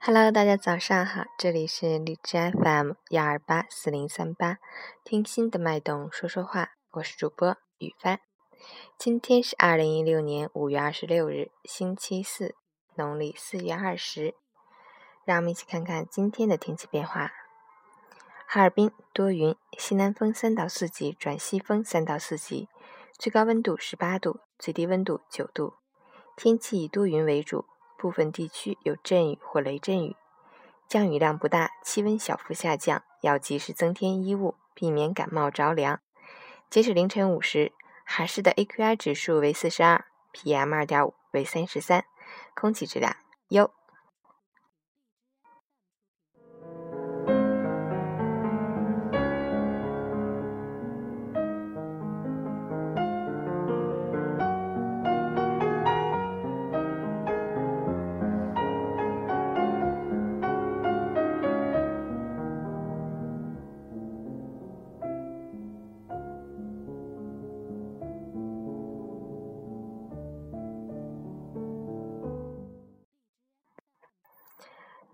Hello，大家早上好，这里是荔枝 FM 幺二八四零三八，听心的脉动说说话，我是主播雨帆。今天是二零一六年五月二十六日，星期四，农历四月二十。让我们一起看看今天的天气变化。哈尔滨多云，西南风三到四级转西风三到四级，最高温度十八度，最低温度九度，天气以多云为主。部分地区有阵雨或雷阵雨，降雨量不大，气温小幅下降，要及时增添衣物，避免感冒着凉。截止凌晨五时，海市的 AQI 指数为四十二，PM 二点五为三十三，空气质量优。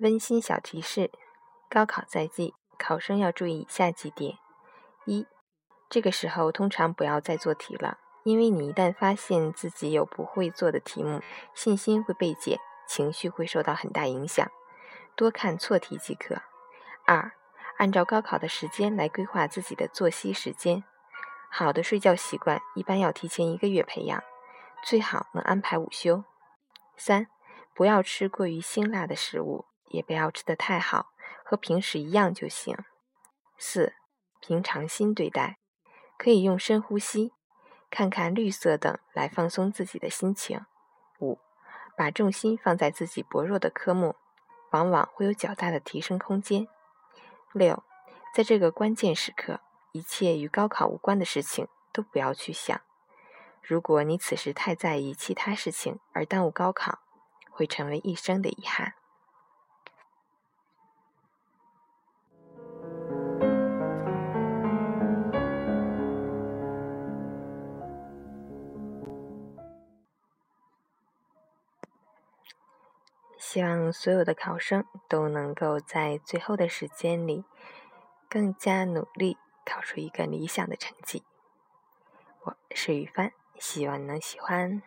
温馨小提示：高考在即，考生要注意以下几点：一、这个时候通常不要再做题了，因为你一旦发现自己有不会做的题目，信心会被减，情绪会受到很大影响，多看错题即可。二、按照高考的时间来规划自己的作息时间，好的睡觉习惯一般要提前一个月培养，最好能安排午休。三、不要吃过于辛辣的食物。也不要吃得太好，和平时一样就行。四，平常心对待，可以用深呼吸、看看绿色等来放松自己的心情。五，把重心放在自己薄弱的科目，往往会有较大的提升空间。六，在这个关键时刻，一切与高考无关的事情都不要去想。如果你此时太在意其他事情而耽误高考，会成为一生的遗憾。希望所有的考生都能够在最后的时间里更加努力，考出一个理想的成绩。我是雨帆，希望你能喜欢。